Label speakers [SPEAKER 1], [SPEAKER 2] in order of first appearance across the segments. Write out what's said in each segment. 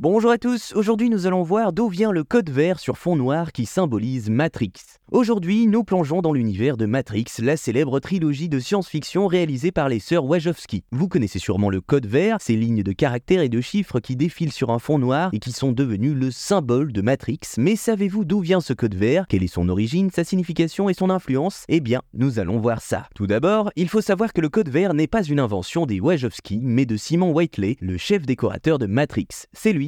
[SPEAKER 1] Bonjour à tous, aujourd'hui nous allons voir d'où vient le code vert sur fond noir qui symbolise Matrix. Aujourd'hui, nous plongeons dans l'univers de Matrix, la célèbre trilogie de science-fiction réalisée par les sœurs Wachowski. Vous connaissez sûrement le code vert, ces lignes de caractères et de chiffres qui défilent sur un fond noir et qui sont devenus le symbole de Matrix. Mais savez-vous d'où vient ce code vert? Quelle est son origine, sa signification et son influence? Eh bien, nous allons voir ça. Tout d'abord, il faut savoir que le code vert n'est pas une invention des Wachowski, mais de Simon Whiteley, le chef décorateur de Matrix. C'est lui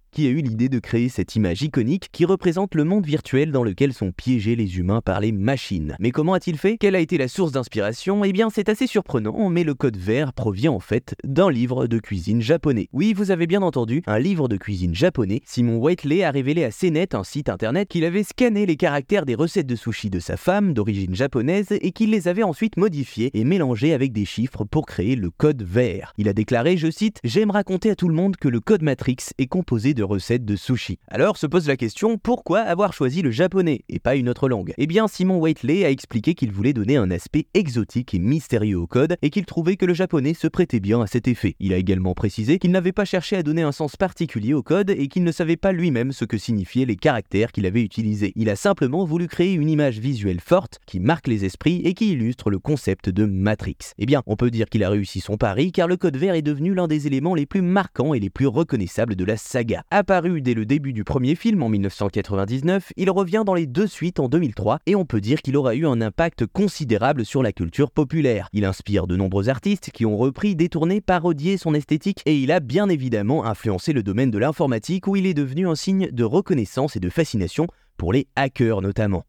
[SPEAKER 1] qui a eu l'idée de créer cette image iconique qui représente le monde virtuel dans lequel sont piégés les humains par les machines. Mais comment a-t-il fait? Quelle a été la source d'inspiration? Eh bien, c'est assez surprenant, mais le code vert provient en fait d'un livre de cuisine japonais. Oui, vous avez bien entendu, un livre de cuisine japonais. Simon Whiteley a révélé à CNET, un site internet, qu'il avait scanné les caractères des recettes de sushi de sa femme, d'origine japonaise, et qu'il les avait ensuite modifiés et mélangés avec des chiffres pour créer le code vert. Il a déclaré, je cite, J'aime raconter à tout le monde que le code Matrix est composé de recettes de sushi. Alors se pose la question, pourquoi avoir choisi le japonais et pas une autre langue? Eh bien, Simon Whiteley a expliqué qu'il voulait donner un aspect exotique et mystérieux au code et qu'il trouvait que le japonais se prêtait bien à cet effet. Il a également précisé qu'il n'avait pas cherché à donner un sens particulier au code et qu'il ne savait pas lui-même ce que signifiaient les caractères qu'il avait utilisés. Il a simplement voulu créer une image visuelle forte qui marque les esprits et qui illustre le concept de Matrix. Eh bien, on peut dire qu'il a réussi son pari car le code vert est devenu l'un des éléments les plus marquants et les plus reconnaissables de la saga. Apparu dès le début du premier film en 1999, il revient dans les deux suites en 2003 et on peut dire qu'il aura eu un impact considérable sur la culture populaire. Il inspire de nombreux artistes qui ont repris, détourné, parodié son esthétique et il a bien évidemment influencé le domaine de l'informatique où il est devenu un signe de reconnaissance et de fascination pour les hackers notamment.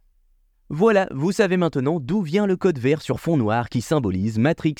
[SPEAKER 1] Voilà, vous savez maintenant d'où vient le code vert sur fond noir qui symbolise Matrix.